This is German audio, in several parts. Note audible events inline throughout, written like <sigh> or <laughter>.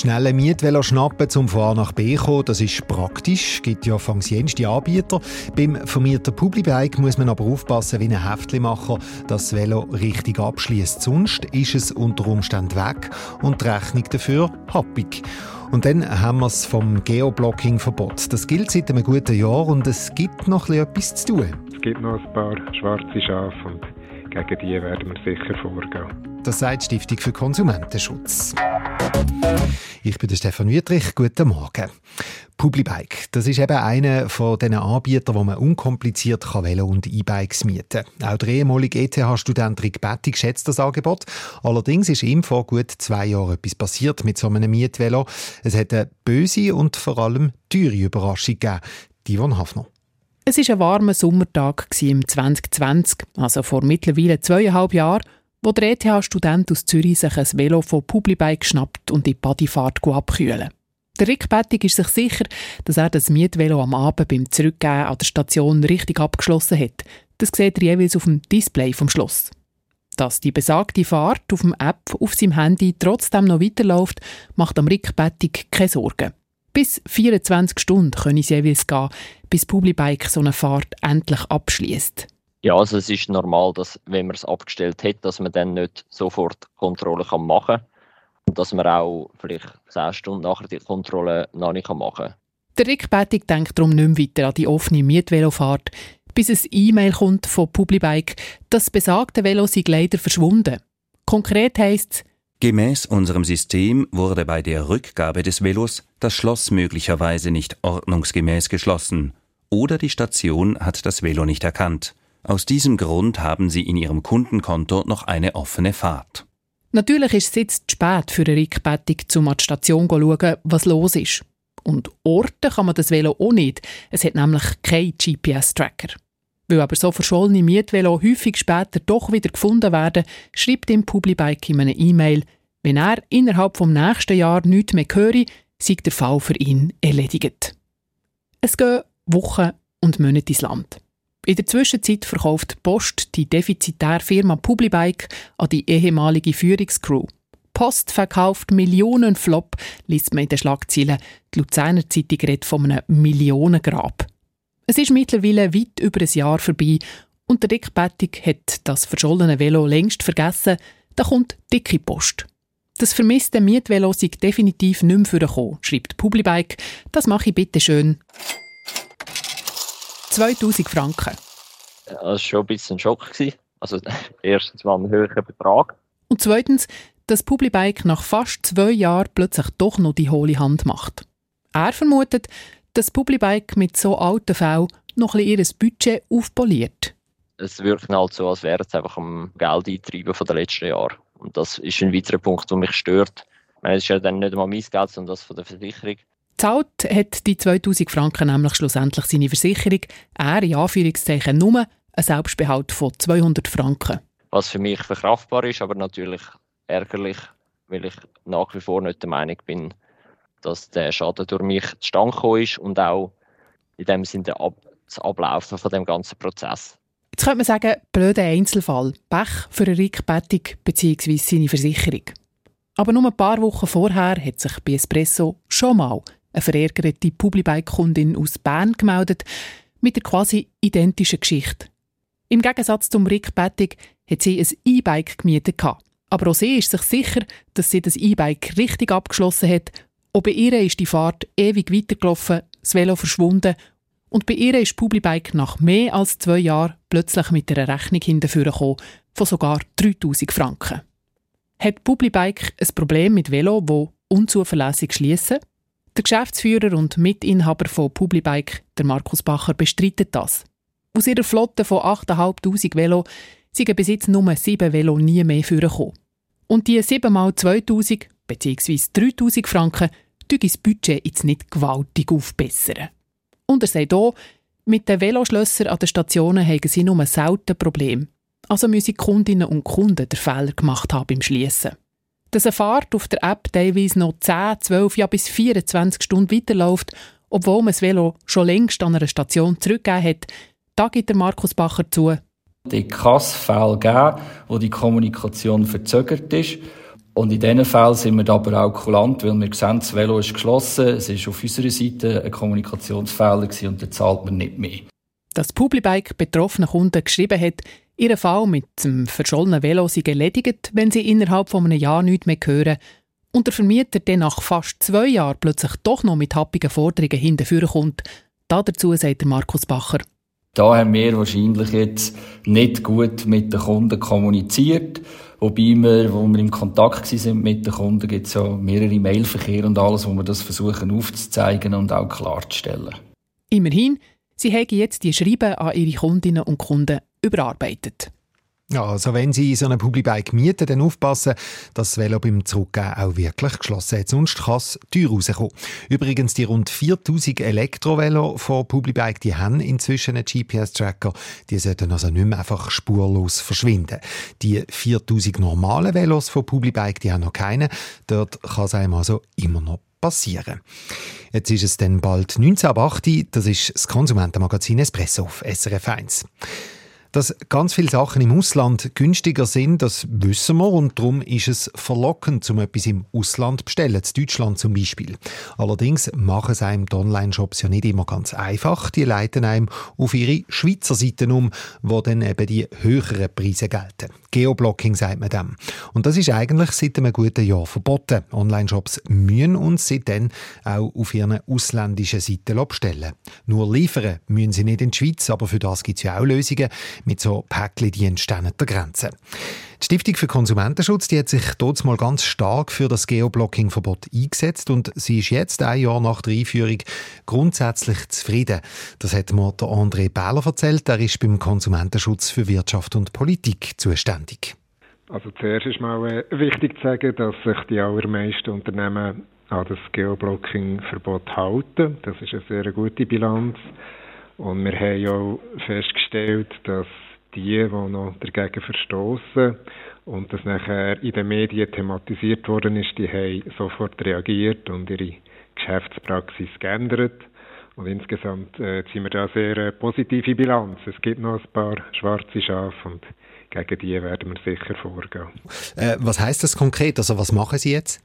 Schnelle Mietvelo schnappen zum von A nach B kommen, das ist praktisch, gibt ja fangsienste Anbieter. Beim vermieter Publibike muss man aber aufpassen wie ein Heftlimacher, dass das Velo richtig abschließt. Sonst ist es unter Umständen weg und die Rechnung dafür happig. Und dann haben wir es vom Geoblocking-Verbot. Das gilt seit einem guten Jahr und es gibt noch etwas zu tun. Es gibt noch ein paar schwarze Schafe und gegen die werden wir sicher vorgehen. Das sagt die Stiftung für Konsumentenschutz. Ich bin der Stefan Wüttrich. Guten Morgen. Publibike, das ist eben einer von den Anbietern, wo man unkompliziert Velo und E-Bikes mieten kann. Auch der ehemalige ETH-Student Rick Bettig schätzt das Angebot. Allerdings ist ihm vor gut zwei Jahren etwas passiert mit so einem Mietvelo. Es hat eine böse und vor allem teure Überraschung gegeben. Divon Hafner. Es war ein warmer Sommertag im 2020, also vor mittlerweile zweieinhalb Jahren, wo der ETH-Student aus Zürich sich ein Velo von Publibike geschnappt und in die Bodyfahrt abkühlen. Der Rick Bettig ist sich sicher, dass er das Mietvelo am Abend beim Zurückgehen an der Station richtig abgeschlossen hat. Das sieht er jeweils auf dem Display vom Schloss. Dass die besagte Fahrt auf dem App auf seinem Handy trotzdem noch weiterläuft, macht am Rick Bettig keine Sorgen. Bis 24 Stunden können es jeweils gehen, bis Publibike so eine Fahrt endlich abschließt. Ja, also es ist normal, dass wenn man es abgestellt hat, dass man dann nicht sofort Kontrolle kann machen kann und dass man auch vielleicht 10 Stunden nachher die Kontrolle noch nicht machen kann. Der Rick Bettig denkt darum nicht mehr weiter an die offene Mietvelofahrt, bis ein E-Mail kommt von Publibike, dass das besagte Velo sei leider verschwunden. Konkret heisst es, Gemäß unserem System wurde bei der Rückgabe des Velos das Schloss möglicherweise nicht ordnungsgemäß geschlossen oder die Station hat das Velo nicht erkannt. Aus diesem Grund haben sie in ihrem Kundenkonto noch eine offene Fahrt. Natürlich ist es jetzt zu spät für eine Rückbettung, um an die Station zu schauen, was los ist. Und orten kann man das Velo auch nicht. Es hat nämlich keinen GPS-Tracker. Weil aber so verschollene Mietvelo häufig später doch wieder gefunden werden, schreibt ihm Publibike in einer E-Mail, wenn er innerhalb vom nächsten Jahr nichts mehr höre, sei der Fall für ihn erledigt. Es gehen Wochen und Monate ins Land. In der Zwischenzeit verkauft Post die defizitäre Firma Publibike an die ehemalige Führungscrew. Post verkauft Millionen Flop, liest man in den Schlagzeilen. Die Luzerner Zeitung redet von einem Millionengrab. Es ist mittlerweile weit über ein Jahr vorbei und der Rick Bettig hat das verschollene Velo längst vergessen. Da kommt dicke Post. Das vermisste Mietvelo sei definitiv nicht mehr vorgekommen, schreibt Publibike. Das mache ich bitte schön. 2000 Franken. Das war schon ein bisschen ein Schock. Also <laughs> erstens mal ein höherer Betrag. Und zweitens, dass Publibike nach fast zwei Jahren plötzlich doch noch die hohle Hand macht. Er vermutet, dass Publibike mit so alten Fällen noch ein bisschen ihr Budget aufpoliert. Es wirkt halt so, als wäre es einfach am Geld eintreiben von den letzten Jahren. Und das ist ein weiterer Punkt, der mich stört. Ich meine, es ist ja dann nicht einmal mein Geld, sondern das von der Versicherung. Zahlt hat die 2000 Franken nämlich schlussendlich seine Versicherung. Er, in Anführungszeichen, nur einen Selbstbehalt von 200 Franken. Was für mich verkraftbar ist, aber natürlich ärgerlich, weil ich nach wie vor nicht der Meinung bin, dass der Schaden durch mich zustande gekommen ist und auch in dem Sinne das Ablaufen von dem ganzen Prozess. Jetzt könnte man sagen, blöder Einzelfall, Pech für eine Rick Bettig bzw. seine Versicherung. Aber nur ein paar Wochen vorher hat sich bei Espresso schon mal eine verärgerte Publibike-Kundin aus Bern gemeldet, mit der quasi identischen Geschichte. Im Gegensatz zum Rick Bettig hat sie ein E-Bike gemietet. Aber auch sie ist sich sicher, dass sie das E-Bike richtig abgeschlossen hat. Auch bei ihr ist die Fahrt ewig weitergelaufen, das Velo verschwunden und bei ihr ist Publibike nach mehr als zwei Jahren plötzlich mit einer Rechnung hinterher von sogar 3000 Franken. Hat Publibike ein Problem mit Velo, wo unzuverlässig schließen? Der Geschäftsführer und Mitinhaber von Publibike, der Markus Bacher, bestreitet das. Aus ihrer Flotte von 8'500 Velo sind bis jetzt nur sieben Velo nie mehr vorgekommen. Und die 7 mal 2000 bzw. 3000 Franken tun das Budget jetzt nicht gewaltig aufbessern. Und er sagt auch, mit den Veloschlössern an den Stationen haben sie nur selten Probleme. Also müssen Kundinnen und Kunden den Fehler gemacht haben beim Schließen. Dass eine Fahrt auf der App teilweise noch 10, 12, ja bis 24 Stunden weiterläuft, obwohl man das Velo schon längst an einer Station zurückgegeben hat. Da gibt der Markus Bacher zu. Die Kassfälle geben, wo die Kommunikation verzögert ist. Und in diesen Fällen sind wir aber auch kulant, weil wir sehen, das Velo ist geschlossen, es ist auf unserer Seite ein Kommunikationsfehler und dann zahlt man nicht mehr. Dass Publibike betroffenen Kunden geschrieben hat, ihr Fall mit dem verschollenen Velo sei erledigt, wenn sie innerhalb von einem Jahr nichts mehr hören und der Vermieter dann nach fast zwei Jahren plötzlich doch noch mit happigen Forderungen hinterführen kommt. Dazu sagt Markus Bacher. Da haben wir wahrscheinlich jetzt nicht gut mit den Kunden kommuniziert. Wobei wir, wo wir im Kontakt sind mit den Kunden, gibt es ja mehrere Mailverkehr und alles, wo wir das versuchen aufzuzeigen und auch klarzustellen. Immerhin, sie haben jetzt die Schreiben an ihre Kundinnen und Kunden überarbeitet. Also wenn Sie so eine Publibike mieten, dann aufpassen, dass das Velo beim Zurückgehen auch wirklich geschlossen hat. Sonst kann es teuer rauskommen. Übrigens, die rund 4000 Elektrovelo von Publibike, die haben inzwischen einen GPS-Tracker. Die sollten also nicht mehr einfach spurlos verschwinden. Die 4000 normalen Velos von Publibike, die haben noch keine. Dort kann es einem also immer noch passieren. Jetzt ist es dann bald 19.08 Das ist das Konsumentenmagazin Espresso auf SRF 1. Dass ganz viele Sachen im Ausland günstiger sind, das wissen wir und darum ist es verlockend, zum etwas im Ausland zu bestellen, in Deutschland zum Beispiel. Allerdings machen es einem die Online-Shops ja nicht immer ganz einfach. Die leiten einem auf ihre Schweizer Seiten um, wo dann eben die höheren Preise gelten. Geoblocking sagt man dem. Und das ist eigentlich seit einem guten Jahr verboten. Online-Shops müssen uns seitdem auch auf ihren ausländischen Seiten bestellen. Nur liefern müssen sie nicht in die Schweiz, aber für das gibt es ja auch Lösungen mit so Päckli-Diensten an der Grenze. Die Stiftung für Konsumentenschutz die hat sich dort mal ganz stark für das Geoblocking-Verbot eingesetzt und sie ist jetzt ein Jahr nach der Einführung grundsätzlich zufrieden. Das hat mir der André Bähler erzählt. Er ist beim Konsumentenschutz für Wirtschaft und Politik zuständig. Also zuerst ist mal äh, wichtig zu sagen, dass sich die allermeisten Unternehmen an das Geoblocking-Verbot halten. Das ist eine sehr gute Bilanz. Und wir haben ja festgestellt, dass die, die noch dagegen verstoßen und das nachher in den Medien thematisiert worden ist, die haben sofort reagiert und ihre Geschäftspraxis geändert. Und insgesamt äh, ziehen wir da sehr äh, positive Bilanz. Es gibt noch ein paar schwarze Schafe und gegen die werden wir sicher vorgehen. Äh, was heißt das konkret? Also was machen Sie jetzt?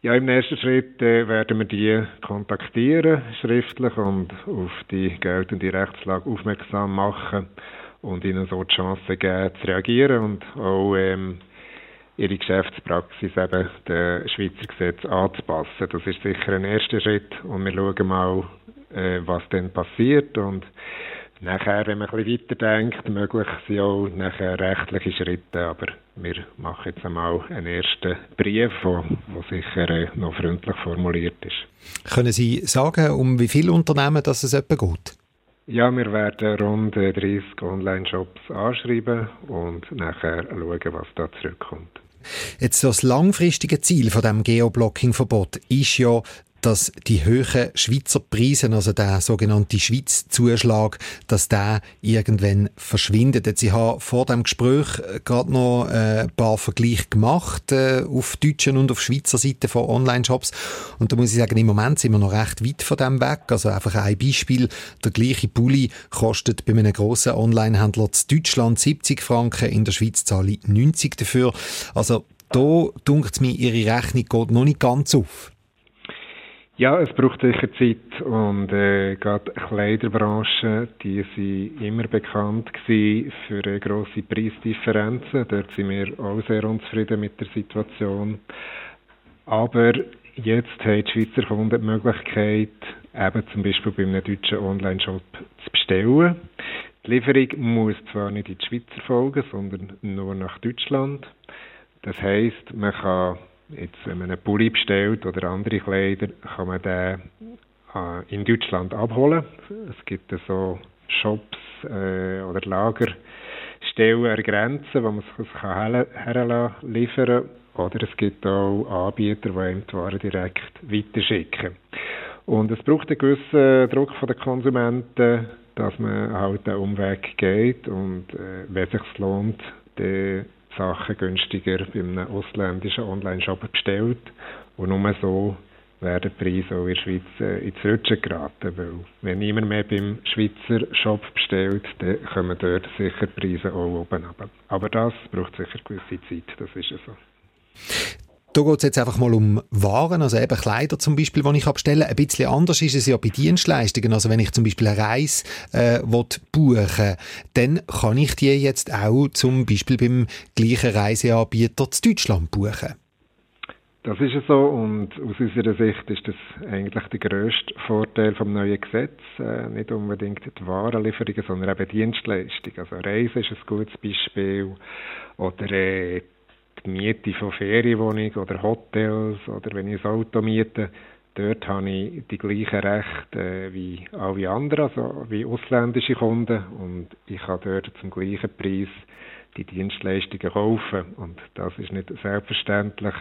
Ja, im nächsten Schritt äh, werden wir die kontaktieren, schriftlich, und auf die geltende Rechtslage aufmerksam machen und ihnen so die Chance geben, zu reagieren und auch ähm, ihre Geschäftspraxis eben den Schweizer Gesetz anzupassen. Das ist sicher ein erster Schritt und wir schauen mal, äh, was dann passiert und Nachher, wenn man ein bisschen weiterdenkt, möglich sind auch nachher rechtliche Schritte, aber wir machen jetzt einmal einen ersten Brief, der sicher äh, noch freundlich formuliert ist. Können Sie sagen, um wie viele Unternehmen das es etwa geht? Ja, wir werden rund 30 äh, Online-Shops anschreiben und nachher schauen, was da zurückkommt. Jetzt das langfristige Ziel von dem Geoblocking-Verbot ist ja, dass die hohen Schweizer Preise, also der sogenannte Schweiz-Zuschlag, dass der irgendwann verschwindet. Jetzt, ich habe vor dem Gespräch äh, gerade noch äh, ein paar Vergleiche gemacht äh, auf deutschen und auf Schweizer Seite von Online-Shops und da muss ich sagen, im Moment sind wir noch recht weit von dem weg. Also einfach ein Beispiel, der gleiche Pulli kostet bei einem grossen Online-Händler in Deutschland 70 Franken, in der Schweiz zahle ich 90 dafür. Also da dunkt mir, Ihre Rechnung geht noch nicht ganz auf. Ja, es braucht sicher Zeit und äh, gerade Kleiderbranche, die sind immer bekannt gewesen für äh, grosse Preisdifferenzen. Dort sind wir auch sehr unzufrieden mit der Situation. Aber jetzt haben die Schweizer Kunden die Möglichkeit, eben zum Beispiel bei einem deutschen Online-Shop zu bestellen. Die Lieferung muss zwar nicht in die Schweiz erfolgen, sondern nur nach Deutschland. Das heisst, man kann Jetzt, wenn man einen Pulli bestellt oder andere Kleider, kann man den äh, in Deutschland abholen. Es gibt so Shops äh, oder Lagerstellen an Grenzen, wo man das her herlassen, liefern Oder es gibt auch Anbieter, die einem die Waren direkt weiterschicken. Und es braucht einen gewissen Druck von den Konsumenten, dass man halt den Umweg geht und äh, wenn es sich lohnt, dann Sachen günstiger bei einem ausländischen Online-Shop bestellt. Und nur so werden die Preise auch in der Schweiz äh, ins Rutschen geraten. Weil wenn niemand mehr beim Schweizer Shop bestellt, dann kommen dort sicher Preise auch oben runter. Aber das braucht sicher gewisse Zeit, das ist ja so. Da geht es jetzt einfach mal um Waren, also eben Kleider zum Beispiel, die ich abstelle. Ein bisschen anders ist es ja bei Dienstleistungen. Also wenn ich zum Beispiel eine Reise äh, buchen dann kann ich die jetzt auch zum Beispiel beim gleichen Reiseanbieter zu Deutschland buchen. Das ist so und aus unserer Sicht ist das eigentlich der grösste Vorteil vom neuen Gesetz. Äh, nicht unbedingt die Warenlieferungen, sondern eben Dienstleistungen. Also Reise ist ein gutes Beispiel oder äh, die Miete von Ferienwohnungen oder Hotels oder wenn ich ein Auto miete, dort habe ich die gleichen Rechte äh, wie alle anderen, also wie ausländische Kunden und ich kann dort zum gleichen Preis die Dienstleistungen kaufen und das ist nicht selbstverständlich.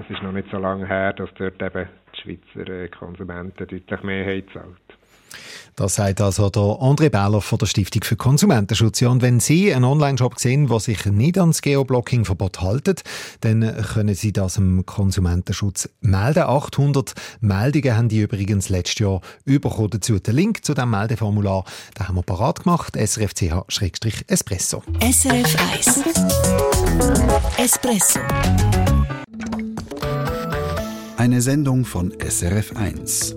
Es ist noch nicht so lange her, dass dort eben die Schweizer äh, Konsumenten deutlich mehr haben zahlt. Das sagt also der André Beller von der Stiftung für Konsumentenschutz. Ja, und wenn Sie einen Online-Shop sehen, der sich nicht ans Geoblocking-Verbot haltet, dann können Sie das im Konsumentenschutz melden. 800 Meldungen haben die übrigens letztes Jahr bekommen dazu. Den Link zu diesem Meldeformular den haben wir parat gemacht. srfch-espresso. SRF 1 Espresso Eine Sendung von SRF 1.